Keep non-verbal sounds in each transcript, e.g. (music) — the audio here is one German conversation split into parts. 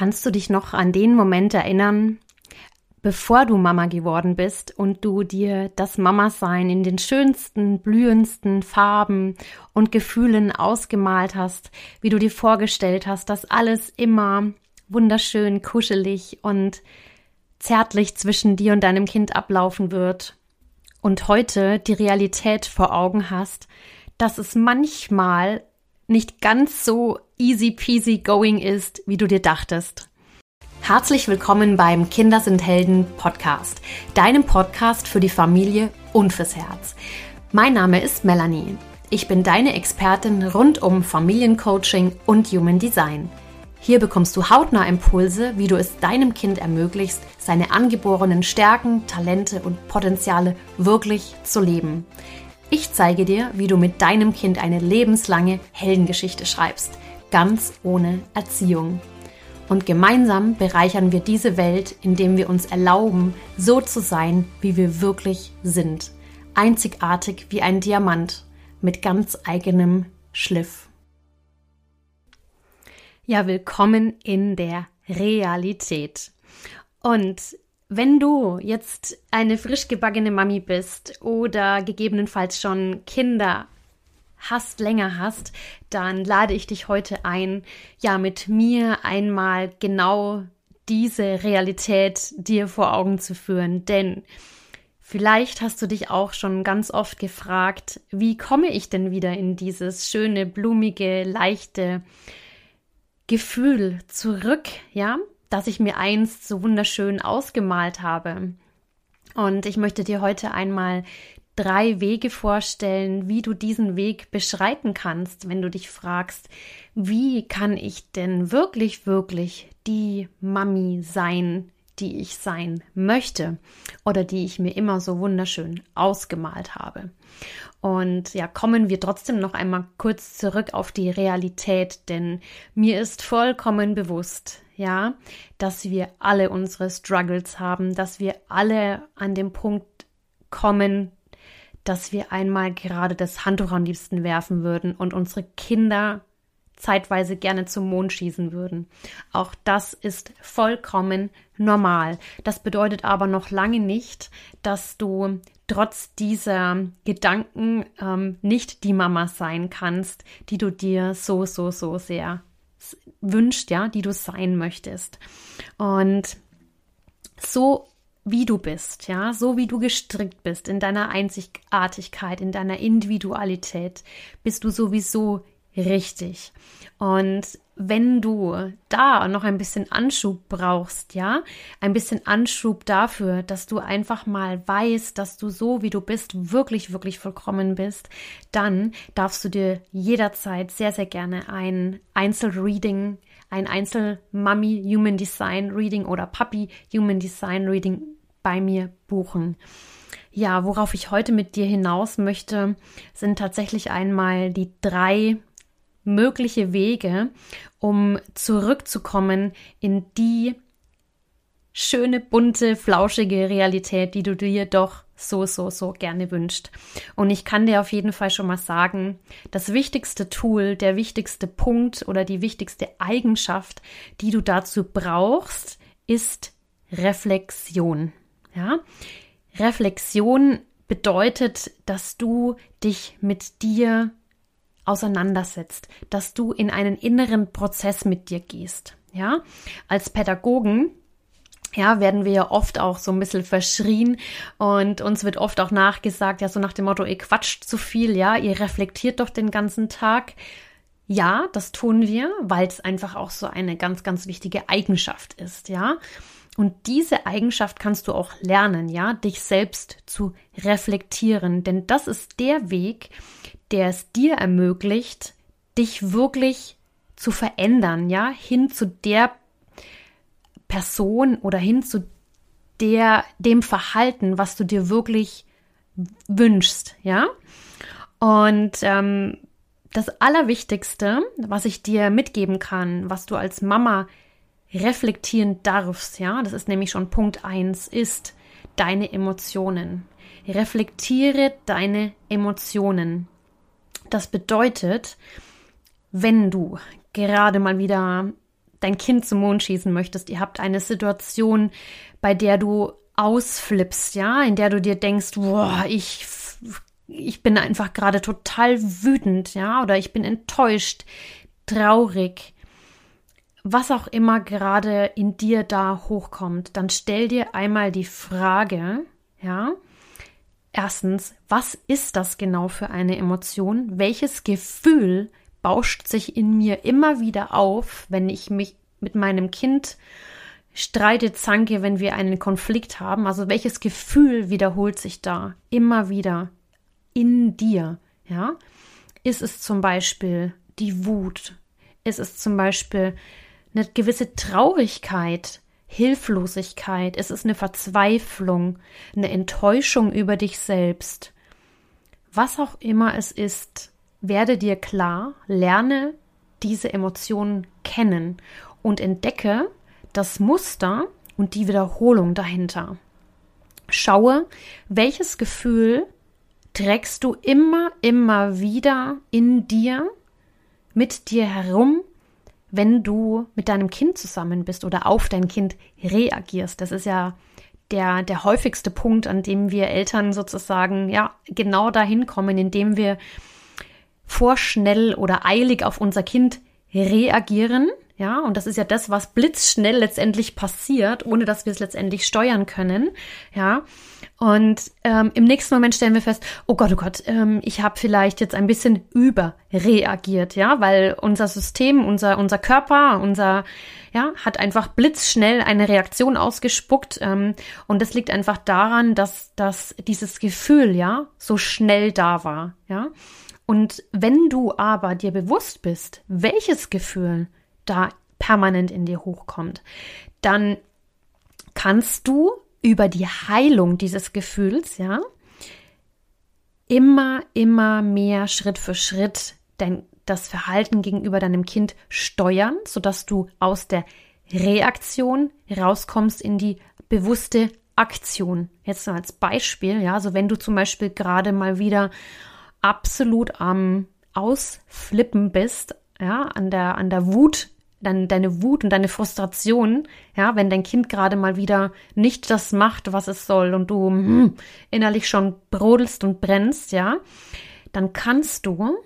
Kannst du dich noch an den Moment erinnern, bevor du Mama geworden bist und du dir das Mama-Sein in den schönsten, blühendsten Farben und Gefühlen ausgemalt hast, wie du dir vorgestellt hast, dass alles immer wunderschön, kuschelig und zärtlich zwischen dir und deinem Kind ablaufen wird und heute die Realität vor Augen hast, dass es manchmal nicht ganz so easy peasy going ist, wie du dir dachtest. Herzlich willkommen beim Kinder sind Helden Podcast, deinem Podcast für die Familie und fürs Herz. Mein Name ist Melanie. Ich bin deine Expertin rund um Familiencoaching und Human Design. Hier bekommst du hautnah Impulse, wie du es deinem Kind ermöglichst, seine angeborenen Stärken, Talente und Potenziale wirklich zu leben. Ich zeige dir, wie du mit deinem Kind eine lebenslange Heldengeschichte schreibst, ganz ohne Erziehung. Und gemeinsam bereichern wir diese Welt, indem wir uns erlauben, so zu sein, wie wir wirklich sind. Einzigartig wie ein Diamant mit ganz eigenem Schliff. Ja, willkommen in der Realität. Und wenn du jetzt eine frisch gebackene Mami bist oder gegebenenfalls schon Kinder hast, länger hast, dann lade ich dich heute ein, ja, mit mir einmal genau diese Realität dir vor Augen zu führen. Denn vielleicht hast du dich auch schon ganz oft gefragt, wie komme ich denn wieder in dieses schöne, blumige, leichte Gefühl zurück, ja? das ich mir einst so wunderschön ausgemalt habe. Und ich möchte dir heute einmal drei Wege vorstellen, wie du diesen Weg beschreiten kannst, wenn du dich fragst, wie kann ich denn wirklich, wirklich die Mami sein, die ich sein möchte oder die ich mir immer so wunderschön ausgemalt habe. Und ja, kommen wir trotzdem noch einmal kurz zurück auf die Realität, denn mir ist vollkommen bewusst, ja, dass wir alle unsere Struggles haben, dass wir alle an dem Punkt kommen, dass wir einmal gerade das Handtuch am liebsten werfen würden und unsere Kinder zeitweise gerne zum Mond schießen würden. Auch das ist vollkommen normal. Das bedeutet aber noch lange nicht, dass du trotz dieser Gedanken ähm, nicht die Mama sein kannst, die du dir so, so, so sehr wünscht, ja, die du sein möchtest. Und so wie du bist, ja, so wie du gestrickt bist in deiner Einzigartigkeit, in deiner Individualität, bist du sowieso richtig. Und wenn du da noch ein bisschen Anschub brauchst, ja, ein bisschen Anschub dafür, dass du einfach mal weißt, dass du so wie du bist, wirklich, wirklich vollkommen bist, dann darfst du dir jederzeit sehr, sehr gerne ein Einzelreading, ein Einzel-Mummy Human Design Reading oder Puppy Human Design Reading bei mir buchen. Ja, worauf ich heute mit dir hinaus möchte, sind tatsächlich einmal die drei mögliche Wege, um zurückzukommen in die schöne, bunte, flauschige Realität, die du dir doch so, so, so gerne wünscht. Und ich kann dir auf jeden Fall schon mal sagen, das wichtigste Tool, der wichtigste Punkt oder die wichtigste Eigenschaft, die du dazu brauchst, ist Reflexion. Ja? Reflexion bedeutet, dass du dich mit dir auseinandersetzt, dass du in einen inneren Prozess mit dir gehst. Ja, als Pädagogen ja, werden wir ja oft auch so ein bisschen verschrien und uns wird oft auch nachgesagt, ja, so nach dem Motto, ihr quatscht zu viel, ja, ihr reflektiert doch den ganzen Tag. Ja, das tun wir, weil es einfach auch so eine ganz, ganz wichtige Eigenschaft ist, ja. Und diese Eigenschaft kannst du auch lernen, ja, dich selbst zu reflektieren, denn das ist der Weg, der es dir ermöglicht, dich wirklich zu verändern, ja, hin zu der Person oder hin zu der, dem Verhalten, was du dir wirklich wünschst, ja. Und ähm, das Allerwichtigste, was ich dir mitgeben kann, was du als Mama reflektieren darfst, ja, das ist nämlich schon Punkt eins, ist deine Emotionen. Reflektiere deine Emotionen. Das bedeutet, wenn du gerade mal wieder dein Kind zum Mond schießen möchtest. Ihr habt eine Situation, bei der du ausflippst, ja, in der du dir denkst, boah, ich, ich bin einfach gerade total wütend, ja, oder ich bin enttäuscht, traurig, was auch immer gerade in dir da hochkommt, dann stell dir einmal die Frage, ja, erstens, was ist das genau für eine Emotion? Welches Gefühl bauscht sich in mir immer wieder auf, wenn ich mich mit meinem Kind streite, zanke, wenn wir einen Konflikt haben. Also welches Gefühl wiederholt sich da immer wieder in dir? Ja, ist es zum Beispiel die Wut? Ist es zum Beispiel eine gewisse Traurigkeit, Hilflosigkeit? Ist es eine Verzweiflung, eine Enttäuschung über dich selbst? Was auch immer es ist, werde dir klar, lerne diese Emotionen kennen und entdecke das Muster und die Wiederholung dahinter. Schaue, welches Gefühl trägst du immer, immer wieder in dir, mit dir herum, wenn du mit deinem Kind zusammen bist oder auf dein Kind reagierst. Das ist ja der, der häufigste Punkt, an dem wir Eltern sozusagen ja genau dahin kommen, indem wir vorschnell oder eilig auf unser Kind reagieren. Ja, und das ist ja das, was blitzschnell letztendlich passiert, ohne dass wir es letztendlich steuern können. Ja, und ähm, im nächsten Moment stellen wir fest, oh Gott, oh Gott, ähm, ich habe vielleicht jetzt ein bisschen überreagiert, ja, weil unser System, unser unser Körper, unser ja, hat einfach blitzschnell eine Reaktion ausgespuckt. Ähm, und das liegt einfach daran, dass, dass dieses Gefühl, ja, so schnell da war, ja. Und wenn du aber dir bewusst bist, welches Gefühl da permanent in dir hochkommt, dann kannst du über die Heilung dieses Gefühls, ja, immer, immer mehr Schritt für Schritt dein, das Verhalten gegenüber deinem Kind steuern, sodass du aus der Reaktion rauskommst in die bewusste Aktion. Jetzt als Beispiel, ja, also wenn du zum Beispiel gerade mal wieder absolut am Ausflippen bist, ja, an der, an der Wut, dann deine Wut und deine Frustration, ja, wenn dein Kind gerade mal wieder nicht das macht, was es soll und du hm, innerlich schon brodelst und brennst, ja, dann kannst du,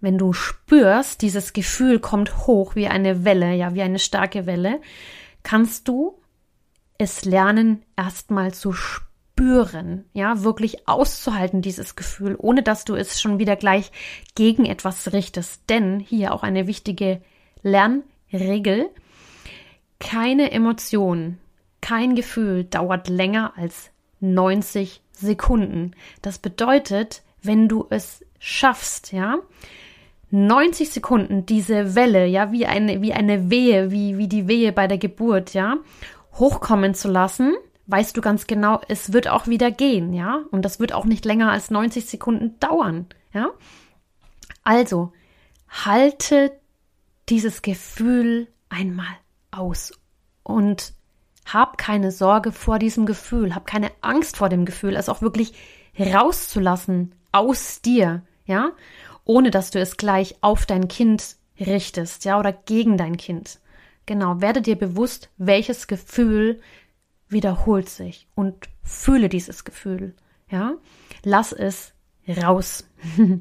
wenn du spürst, dieses Gefühl kommt hoch wie eine Welle, ja, wie eine starke Welle, kannst du es lernen, erstmal zu spüren spüren, ja, wirklich auszuhalten, dieses Gefühl, ohne dass du es schon wieder gleich gegen etwas richtest. Denn hier auch eine wichtige Lernregel. Keine Emotion, kein Gefühl dauert länger als 90 Sekunden. Das bedeutet, wenn du es schaffst, ja, 90 Sekunden diese Welle, ja, wie eine, wie eine Wehe, wie, wie die Wehe bei der Geburt, ja, hochkommen zu lassen, weißt du ganz genau, es wird auch wieder gehen, ja? Und das wird auch nicht länger als 90 Sekunden dauern, ja? Also, halte dieses Gefühl einmal aus und hab keine Sorge vor diesem Gefühl, hab keine Angst vor dem Gefühl, es auch wirklich rauszulassen aus dir, ja? Ohne dass du es gleich auf dein Kind richtest, ja, oder gegen dein Kind. Genau, werde dir bewusst, welches Gefühl wiederholt sich und fühle dieses Gefühl. Ja, lass es raus. (laughs)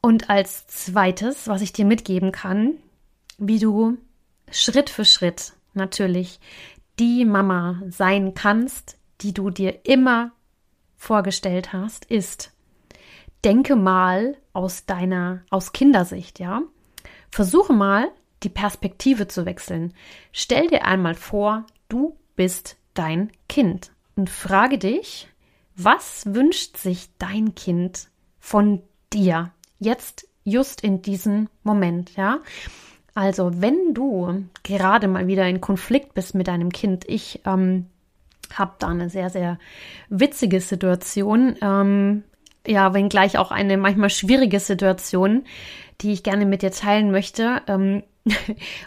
und als zweites, was ich dir mitgeben kann, wie du Schritt für Schritt natürlich die Mama sein kannst, die du dir immer vorgestellt hast, ist, denke mal aus deiner, aus Kindersicht, ja. Versuche mal, die Perspektive zu wechseln. Stell dir einmal vor, du bist dein Kind. Und frage dich, was wünscht sich dein Kind von dir jetzt just in diesem Moment, ja? Also, wenn du gerade mal wieder in Konflikt bist mit deinem Kind, ich ähm, habe da eine sehr, sehr witzige Situation, ähm, ja, wenngleich auch eine manchmal schwierige Situation, die ich gerne mit dir teilen möchte. Ähm, (laughs)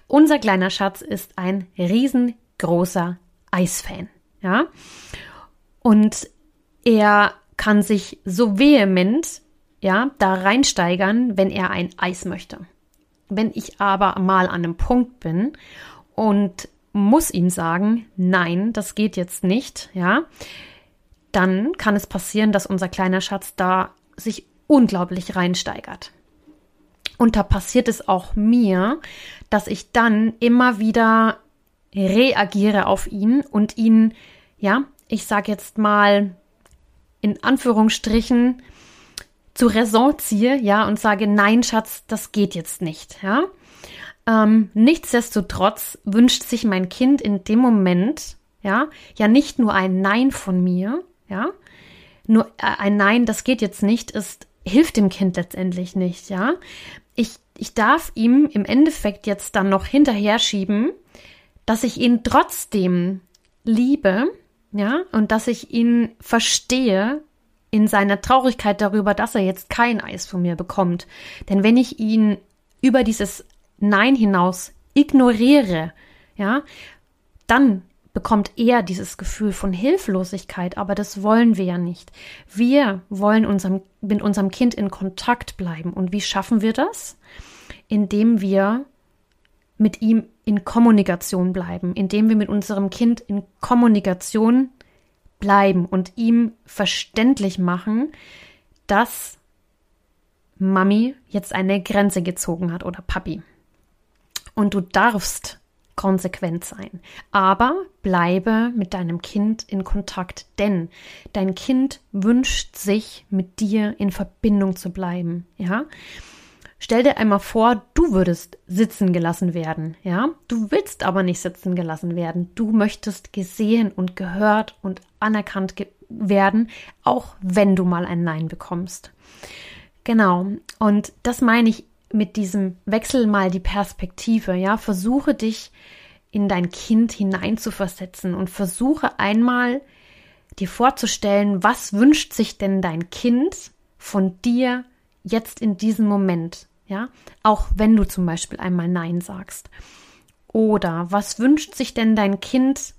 unser kleiner Schatz ist ein riesengroßer Eisfan, ja. Und er kann sich so vehement, ja, da reinsteigern, wenn er ein Eis möchte. Wenn ich aber mal an einem Punkt bin und muss ihm sagen, nein, das geht jetzt nicht, ja, dann kann es passieren, dass unser kleiner Schatz da sich unglaublich reinsteigert. Und da passiert es auch mir, dass ich dann immer wieder reagiere auf ihn und ihn, ja, ich sag jetzt mal in Anführungsstrichen zu Raison ziehe, ja, und sage, nein, Schatz, das geht jetzt nicht, ja. Ähm, nichtsdestotrotz wünscht sich mein Kind in dem Moment, ja, ja nicht nur ein Nein von mir, ja, nur äh, ein Nein, das geht jetzt nicht, ist hilft dem Kind letztendlich nicht, ja. Ich, ich darf ihm im Endeffekt jetzt dann noch hinterher schieben, dass ich ihn trotzdem liebe, ja, und dass ich ihn verstehe in seiner Traurigkeit darüber, dass er jetzt kein Eis von mir bekommt. Denn wenn ich ihn über dieses Nein hinaus ignoriere, ja, dann bekommt er dieses Gefühl von Hilflosigkeit, aber das wollen wir ja nicht. Wir wollen unserem, mit unserem Kind in Kontakt bleiben. Und wie schaffen wir das? Indem wir mit ihm in Kommunikation bleiben, indem wir mit unserem Kind in Kommunikation bleiben und ihm verständlich machen, dass Mami jetzt eine Grenze gezogen hat oder Papi. Und du darfst konsequent sein. Aber bleibe mit deinem Kind in Kontakt, denn dein Kind wünscht sich, mit dir in Verbindung zu bleiben. Ja? Stell dir einmal vor, du würdest sitzen gelassen werden, ja? Du willst aber nicht sitzen gelassen werden. Du möchtest gesehen und gehört und anerkannt werden, auch wenn du mal ein Nein bekommst. Genau. Und das meine ich mit diesem Wechsel mal die Perspektive, ja? Versuche dich in dein Kind hineinzuversetzen und versuche einmal dir vorzustellen, was wünscht sich denn dein Kind von dir jetzt in diesem Moment, ja, auch wenn du zum Beispiel einmal Nein sagst. Oder was wünscht sich denn dein Kind,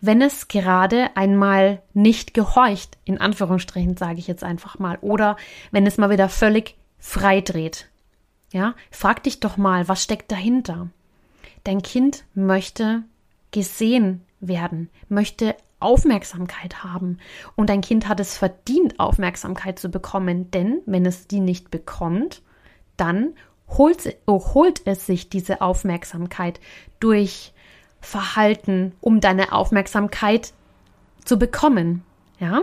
wenn es gerade einmal nicht gehorcht, in Anführungsstrichen sage ich jetzt einfach mal, oder wenn es mal wieder völlig frei dreht. Ja, frag dich doch mal, was steckt dahinter? Dein Kind möchte gesehen werden, möchte Aufmerksamkeit haben. Und dein Kind hat es verdient, Aufmerksamkeit zu bekommen, denn wenn es die nicht bekommt, dann holt, oh, holt es sich diese Aufmerksamkeit durch Verhalten, um deine Aufmerksamkeit zu bekommen. Ja?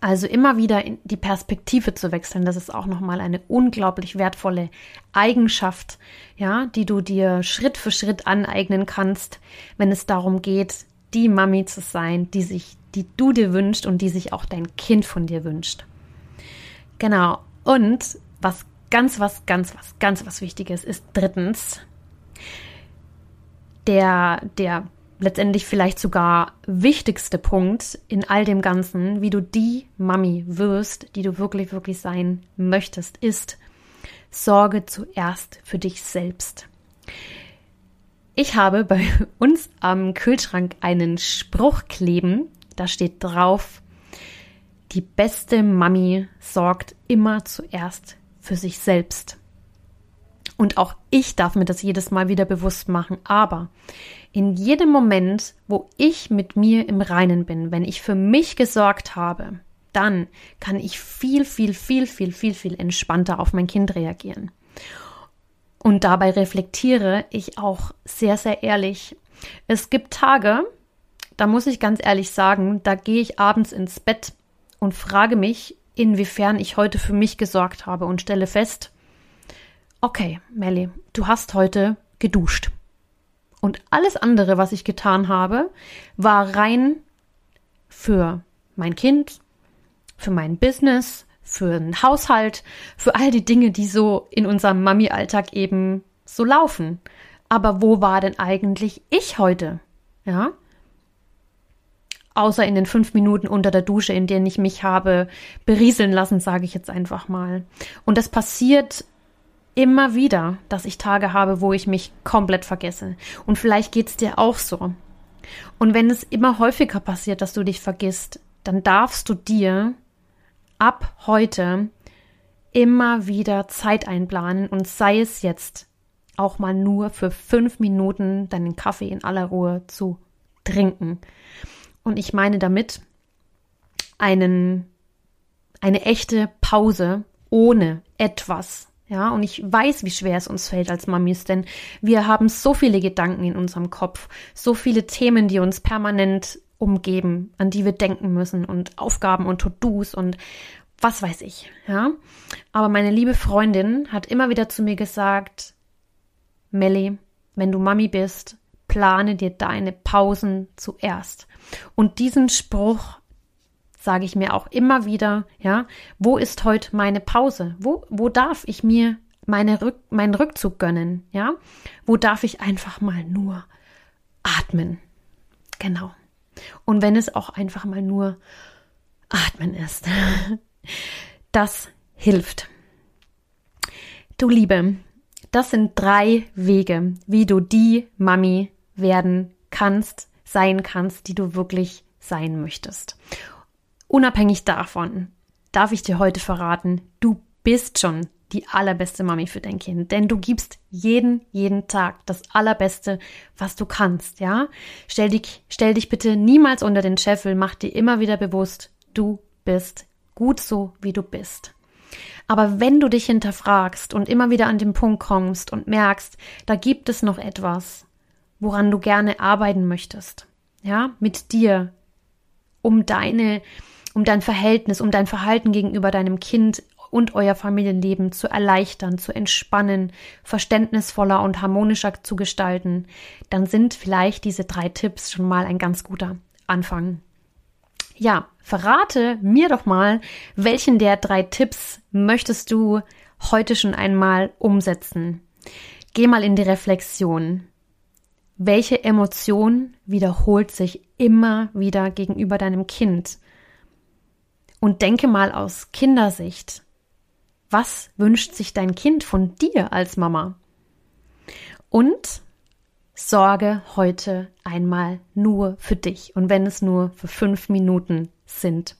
Also immer wieder in die Perspektive zu wechseln, das ist auch nochmal eine unglaublich wertvolle Eigenschaft, ja, die du dir Schritt für Schritt aneignen kannst, wenn es darum geht, die Mami zu sein, die sich, die du dir wünschst und die sich auch dein Kind von dir wünscht. Genau. Und was ganz, was ganz, was ganz, was Wichtiges ist drittens, der, der letztendlich vielleicht sogar wichtigste Punkt in all dem Ganzen, wie du die Mami wirst, die du wirklich, wirklich sein möchtest, ist, sorge zuerst für dich selbst. Ich habe bei uns am Kühlschrank einen Spruch kleben, da steht drauf, die beste Mami sorgt immer zuerst für sich selbst. Und auch ich darf mir das jedes Mal wieder bewusst machen. Aber in jedem Moment, wo ich mit mir im Reinen bin, wenn ich für mich gesorgt habe, dann kann ich viel, viel, viel, viel, viel, viel entspannter auf mein Kind reagieren. Und dabei reflektiere ich auch sehr, sehr ehrlich. Es gibt Tage, da muss ich ganz ehrlich sagen, da gehe ich abends ins Bett und frage mich, inwiefern ich heute für mich gesorgt habe und stelle fest, okay, Melly, du hast heute geduscht. Und alles andere, was ich getan habe, war rein für mein Kind, für mein Business, für einen Haushalt, für all die Dinge, die so in unserem Mami-Alltag eben so laufen. Aber wo war denn eigentlich ich heute? Ja? Außer in den fünf Minuten unter der Dusche, in denen ich mich habe berieseln lassen, sage ich jetzt einfach mal. Und das passiert immer wieder, dass ich Tage habe, wo ich mich komplett vergesse. Und vielleicht geht's dir auch so. Und wenn es immer häufiger passiert, dass du dich vergisst, dann darfst du dir ab heute immer wieder Zeit einplanen und sei es jetzt auch mal nur für fünf Minuten deinen Kaffee in aller Ruhe zu trinken. Und ich meine damit einen, eine echte Pause ohne etwas. Ja, und ich weiß, wie schwer es uns fällt als Mamis, denn wir haben so viele Gedanken in unserem Kopf, so viele Themen, die uns permanent umgeben, an die wir denken müssen und Aufgaben und To-Dos und was weiß ich, ja. Aber meine liebe Freundin hat immer wieder zu mir gesagt, Melly, wenn du Mami bist, plane dir deine Pausen zuerst. Und diesen Spruch sage ich mir auch immer wieder, ja, wo ist heute meine Pause? Wo, wo darf ich mir meine Rück, meinen Rückzug gönnen? Ja, wo darf ich einfach mal nur atmen? Genau. Und wenn es auch einfach mal nur atmen ist, (laughs) das hilft. Du Liebe, das sind drei Wege, wie du die Mami werden kannst, sein kannst, die du wirklich sein möchtest. Unabhängig davon darf ich dir heute verraten, du bist schon die allerbeste Mami für dein Kind, denn du gibst jeden, jeden Tag das allerbeste, was du kannst, ja? Stell dich, stell dich bitte niemals unter den Scheffel, mach dir immer wieder bewusst, du bist gut so, wie du bist. Aber wenn du dich hinterfragst und immer wieder an den Punkt kommst und merkst, da gibt es noch etwas, woran du gerne arbeiten möchtest, ja, mit dir, um deine, um dein Verhältnis, um dein Verhalten gegenüber deinem Kind und euer Familienleben zu erleichtern, zu entspannen, verständnisvoller und harmonischer zu gestalten, dann sind vielleicht diese drei Tipps schon mal ein ganz guter Anfang. Ja, verrate mir doch mal, welchen der drei Tipps möchtest du heute schon einmal umsetzen? Geh mal in die Reflexion. Welche Emotion wiederholt sich immer wieder gegenüber deinem Kind? Und denke mal aus Kindersicht. Was wünscht sich dein Kind von dir als Mama? Und sorge heute einmal nur für dich und wenn es nur für fünf Minuten sind.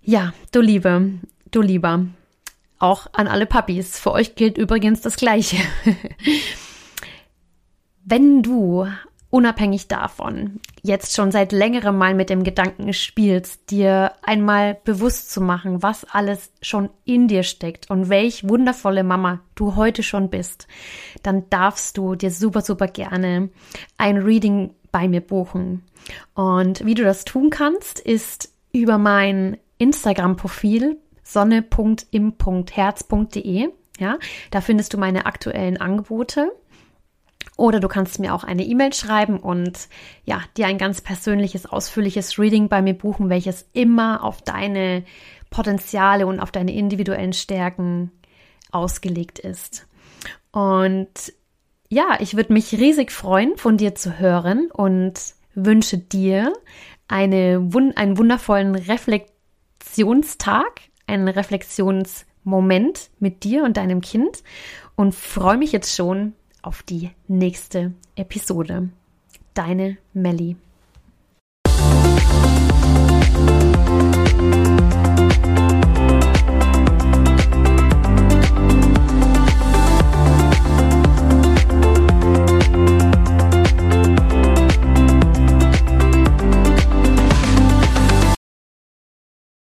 Ja, du Liebe, du Lieber, auch an alle Puppies. Für euch gilt übrigens das Gleiche. (laughs) wenn du unabhängig davon jetzt schon seit längerem mal mit dem Gedanken spielst, dir einmal bewusst zu machen, was alles schon in dir steckt und welch wundervolle Mama du heute schon bist, dann darfst du dir super, super gerne ein Reading bei mir buchen. Und wie du das tun kannst, ist über mein Instagram-Profil sonne.im.herz.de. Ja, da findest du meine aktuellen Angebote. Oder du kannst mir auch eine E-Mail schreiben und ja, dir ein ganz persönliches, ausführliches Reading bei mir buchen, welches immer auf deine Potenziale und auf deine individuellen Stärken ausgelegt ist. Und ja, ich würde mich riesig freuen, von dir zu hören und wünsche dir eine, einen wundervollen Reflexionstag, einen Reflexionsmoment mit dir und deinem Kind und freue mich jetzt schon auf die nächste Episode. Deine Melli.